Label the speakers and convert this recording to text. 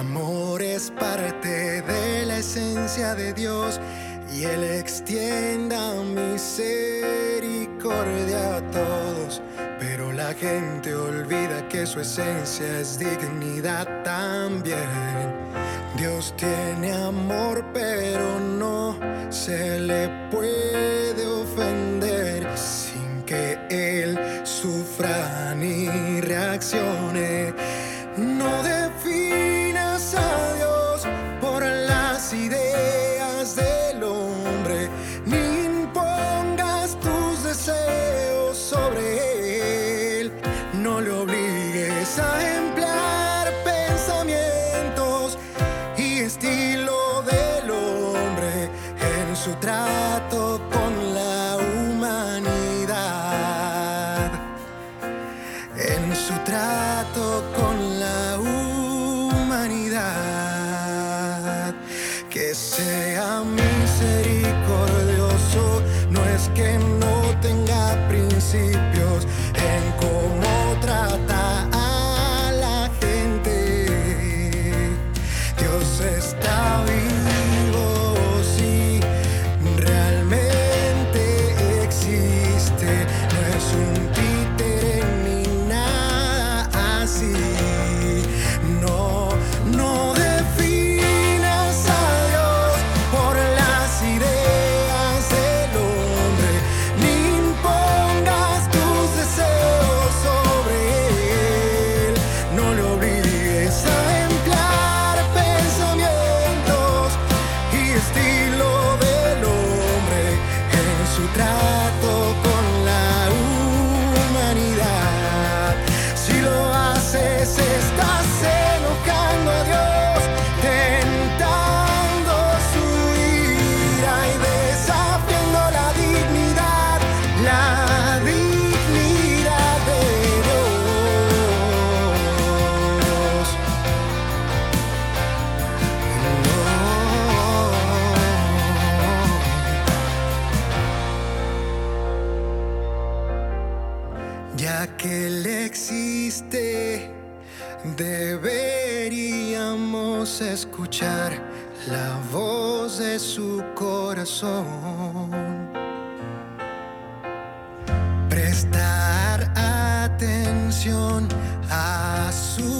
Speaker 1: amor es parte de la esencia de Dios y Él extienda misericordia a todos. Pero la gente olvida que su esencia es dignidad también. Dios tiene amor, pero no se le puede ofender trato con la humanidad. Que sea misericordioso, no es que no tenga principios Que Él existe, deberíamos escuchar la voz de su corazón. Prestar atención a su